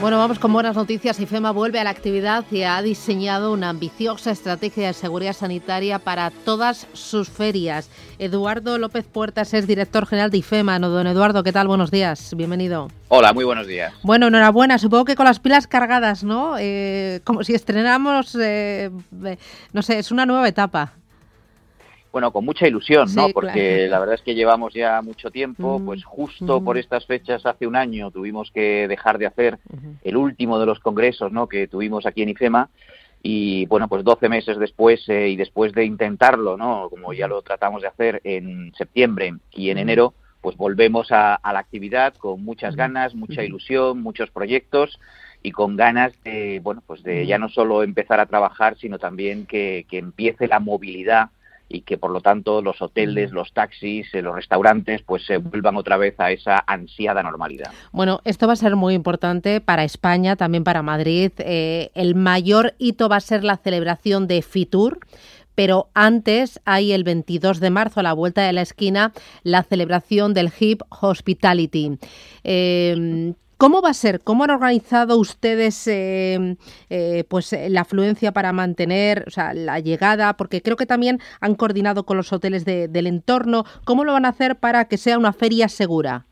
Bueno, vamos con buenas noticias. IFEMA vuelve a la actividad y ha diseñado una ambiciosa estrategia de seguridad sanitaria para todas sus ferias. Eduardo López Puertas es director general de IFEMA. ¿no? Don Eduardo, ¿qué tal? Buenos días. Bienvenido. Hola, muy buenos días. Bueno, enhorabuena. Supongo que con las pilas cargadas, ¿no? Eh, como si estrenamos, eh, no sé, es una nueva etapa bueno, con mucha ilusión, ¿no? Porque la verdad es que llevamos ya mucho tiempo, mm, pues justo por estas fechas hace un año tuvimos que dejar de hacer el último de los congresos, ¿no? Que tuvimos aquí en IFEMA y bueno, pues 12 meses después eh, y después de intentarlo, ¿no? Como ya lo tratamos de hacer en septiembre y en enero, pues volvemos a, la actividad con muchas ganas, mucha ilusión, muchos proyectos y con ganas de, bueno, pues de ya no solo empezar a trabajar, sino también que, que empiece la movilidad y que por lo tanto los hoteles, los taxis, eh, los restaurantes pues se vuelvan otra vez a esa ansiada normalidad. Bueno, esto va a ser muy importante para España, también para Madrid. Eh, el mayor hito va a ser la celebración de Fitur pero antes hay el 22 de marzo, a la vuelta de la esquina, la celebración del HIP Hospitality. Eh, ¿Cómo va a ser? ¿Cómo han organizado ustedes eh, eh, pues la afluencia para mantener o sea, la llegada? Porque creo que también han coordinado con los hoteles del entorno. ¿Cómo lo van a hacer para que sea una feria segura?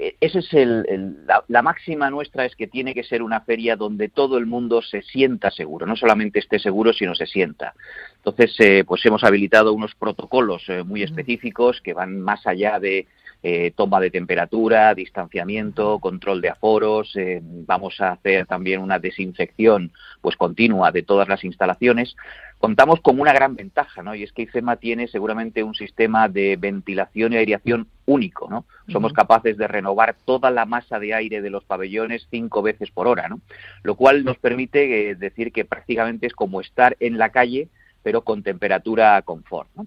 E, esa es el, la, máxima nuestra es que tiene que ser una feria donde todo el mundo se sienta seguro, no solamente esté seguro, sino se sienta. Entonces, eh, pues hemos habilitado unos protocolos muy específicos que van más allá de eh, toma de temperatura, distanciamiento, control de aforos. Eh, vamos a hacer también una desinfección pues continua de todas las instalaciones. Contamos con una gran ventaja, ¿no? Y es que IFEMA tiene seguramente un sistema de ventilación y aireación único, ¿no? Somos capaces de renovar toda la masa de aire de los pabellones cinco veces por hora, ¿no? Lo cual nos permite eh, decir que prácticamente es como estar en la calle, pero con temperatura confort, ¿no?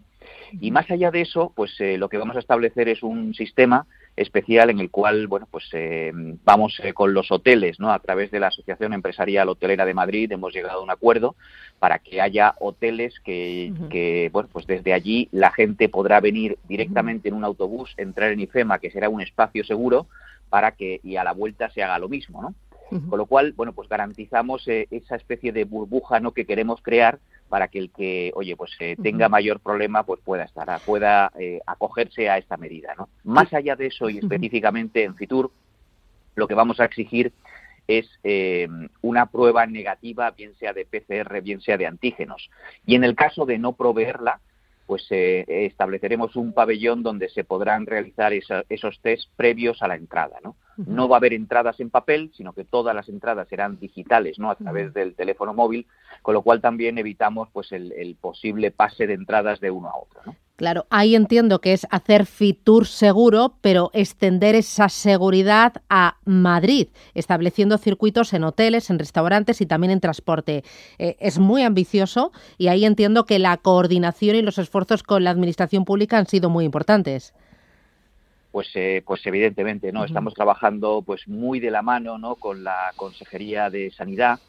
Y más allá de eso, pues eh, lo que vamos a establecer es un sistema especial en el cual, bueno, pues eh, vamos eh, con los hoteles, ¿no? A través de la Asociación Empresarial Hotelera de Madrid hemos llegado a un acuerdo para que haya hoteles que, bueno, pues desde allí la gente podrá venir directamente en un autobús, entrar en IFEMA, que será un espacio seguro, para que y a la vuelta se haga lo mismo, ¿no? Con lo cual, bueno, pues garantizamos esa especie de burbuja, ¿no? Que queremos crear para que el que, oye, pues eh, tenga mayor problema, pues pueda estar, pueda eh, acogerse a esta medida, ¿no? Más allá de eso y específicamente en Fitur, lo que vamos a exigir es eh, una prueba negativa, bien sea de PCR, bien sea de antígenos. Y en el caso de no proveerla, pues estableceremos un pabellón donde se podrán realizar esos test previos a la entrada, ¿no? No va a haber entradas en papel, sino que todas las entradas serán digitales, ¿no? A través del teléfono móvil, con lo cual también evitamos pues el, posible pase de entradas de uno a otro, ¿no? Claro, ahí entiendo que es hacer Fitur seguro, pero extender esa seguridad a Madrid, estableciendo circuitos en hoteles, en restaurantes y también en transporte. Eh, es muy ambicioso y ahí entiendo que la coordinación y los esfuerzos con la administración pública han sido muy importantes. Pues eh, pues evidentemente no estamos trabajando pues muy de la mano no con la consejería de sanidad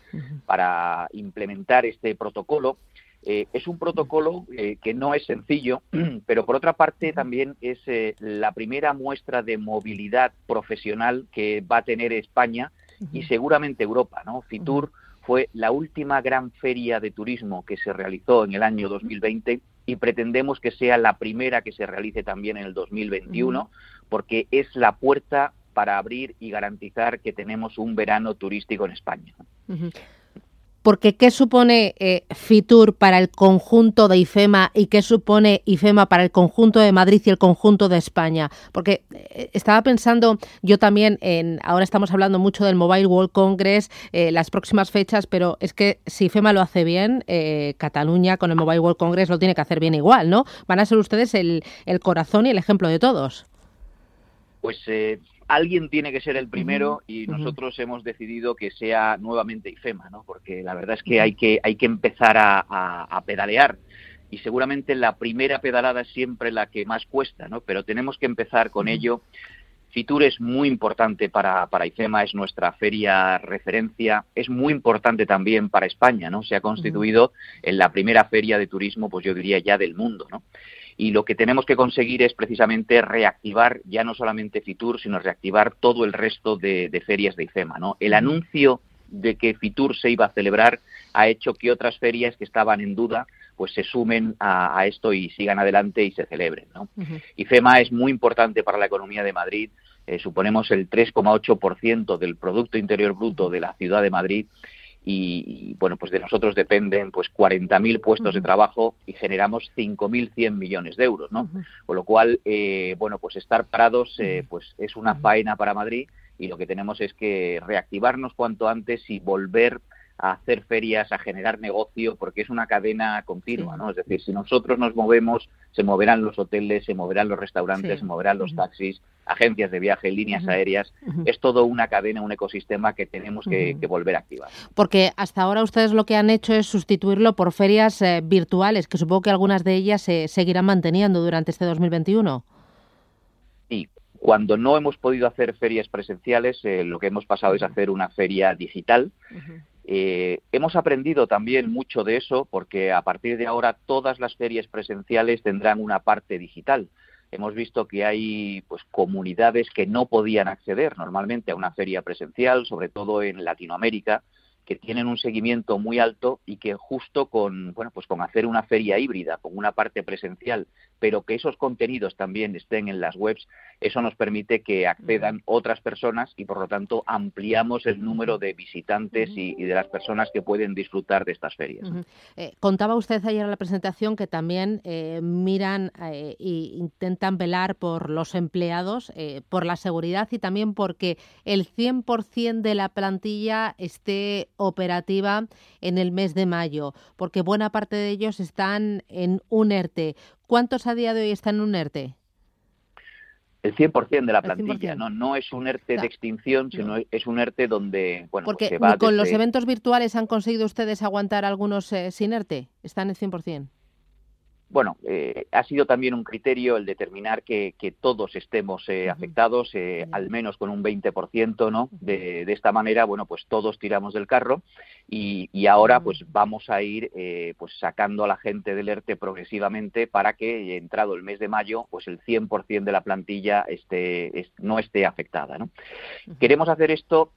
para implementar este protocolo eh, es un protocolo eh, que no es sencillo pero por otra parte también es la primera muestra de movilidad profesional que va a tener España y seguramente Europa no Fitur fue la última gran feria de turismo que se realizó en el año 2020 y pretendemos que sea la primera que se realice también en el 2021, porque es la puerta para abrir y garantizar que tenemos un verano turístico en España. Porque ¿qué supone eh, Fitur para el conjunto de IFEMA y qué supone IFEMA para el conjunto de Madrid y el conjunto de España? Porque eh, estaba pensando yo también en, ahora estamos hablando mucho del Mobile World Congress, eh, las próximas fechas, pero es que si IFEMA lo hace bien, Cataluña con el Mobile World Congress lo tiene que hacer bien igual, ¿no? Van a ser ustedes el, el corazón y el ejemplo de todos. Pues alguien tiene que ser el primero y nosotros hemos decidido que sea nuevamente IFEMA, ¿no? Porque la verdad es que hay que, hay que empezar a, pedalear y seguramente la primera pedalada es siempre la que más cuesta, ¿no? Pero tenemos que empezar con ello. Fitur es muy importante para, para IFEMA, es nuestra feria referencia, es muy importante también para España, ¿no? Se ha constituido en la primera feria de turismo, pues yo diría ya del mundo, ¿no? Y lo que tenemos que conseguir es precisamente reactivar ya no solamente Fitur, sino reactivar todo el resto de, ferias de IFEMA. ¿no? El anuncio de que Fitur se iba a celebrar ha hecho que otras ferias que estaban en duda pues se sumen a, esto y sigan adelante y se celebren. ¿no? IFEMA es muy importante para la economía de Madrid, eh, suponemos el 3,8% del Producto Interior Bruto de la ciudad de Madrid y, bueno, pues de nosotros dependen pues 40.000 puestos de trabajo y generamos 5.100 millones de euros, ¿no? Con lo cual, eh, bueno, pues estar parados eh, pues es una faena para Madrid y lo que tenemos es que reactivarnos cuanto antes y volver a hacer ferias, a generar negocio, porque es una cadena continua, ¿no? Es decir, si nosotros nos movemos, se moverán los hoteles, se moverán los restaurantes, se moverán los taxis, agencias de viaje, líneas aéreas. Es todo una cadena, un ecosistema que tenemos que, volver a activar. Porque hasta ahora ustedes lo que han hecho es sustituirlo por ferias eh, virtuales, que supongo que algunas de ellas se seguirán manteniendo durante este 2021. Sí, cuando no hemos podido hacer ferias presenciales, eh, lo que hemos pasado es hacer una feria digital. Eh, hemos aprendido también mucho de eso porque a partir de ahora todas las ferias presenciales tendrán una parte digital. Hemos visto que hay pues comunidades que no podían acceder normalmente a una feria presencial, sobre todo en Latinoamérica, que tienen un seguimiento muy alto y que justo con bueno pues con hacer una feria híbrida con una parte presencial pero que esos contenidos también estén en las webs eso nos permite que accedan otras personas y por lo tanto ampliamos el número de visitantes y, de las personas que pueden disfrutar de estas ferias. Eh, contaba usted ayer en la presentación que también eh, miran e intentan velar por los empleados por la seguridad y también porque el 100% de la plantilla esté operativa en el mes de mayo, porque buena parte de ellos están en un ERTE. ¿Cuántos a día de hoy están en un ERTE? El 100% de la plantilla, ¿no? No es un ERTE de extinción, sino es un ERTE donde, bueno, pues Porque va con los eventos virtuales han conseguido ustedes aguantar algunos eh, sin ERTE, están en 100% bueno, eh, ha sido también un criterio el determinar que, todos estemos eh, afectados, eh, al menos con un 20%, ¿no? De, de, esta manera, bueno, pues todos tiramos del carro y, y ahora pues vamos a ir pues sacando a la gente del ERTE progresivamente para que, entrado el mes de mayo, pues el 100% de la plantilla esté, no esté afectada, ¿no? Queremos hacer esto,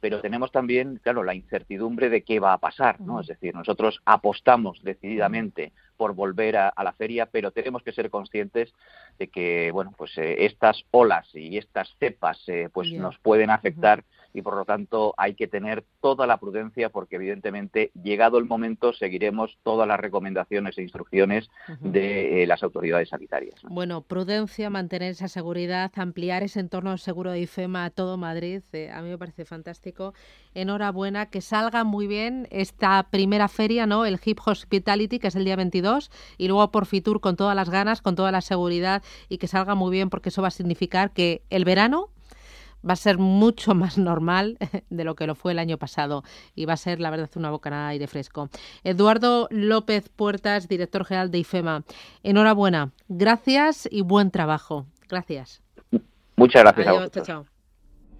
pero tenemos también, claro, la incertidumbre de qué va a pasar, ¿no? Es decir, nosotros apostamos decididamente por volver a, la feria, pero tenemos que ser conscientes de que bueno, pues eh, estas olas y estas cepas eh, pues nos pueden afectar y por lo tanto hay que tener toda la prudencia porque evidentemente llegado el momento seguiremos todas las recomendaciones e instrucciones de eh, las autoridades sanitarias. Bueno, prudencia, mantener esa seguridad, ampliar ese entorno seguro de IFEMA a todo Madrid, a mí me parece fantástico. Enhorabuena, que salga muy bien esta primera feria, ¿no? El Hip Hospitality, que es el día 22, y luego por Fitur con todas las ganas, con toda la seguridad y que salga muy bien porque eso va a significar que el verano va a ser mucho más normal de lo que lo fue el año pasado y va a ser, la verdad, una bocanada de aire fresco. Eduardo López Puertas, director general de IFEMA. Enhorabuena, gracias y buen trabajo. Gracias. Muchas gracias a vosotros. chao.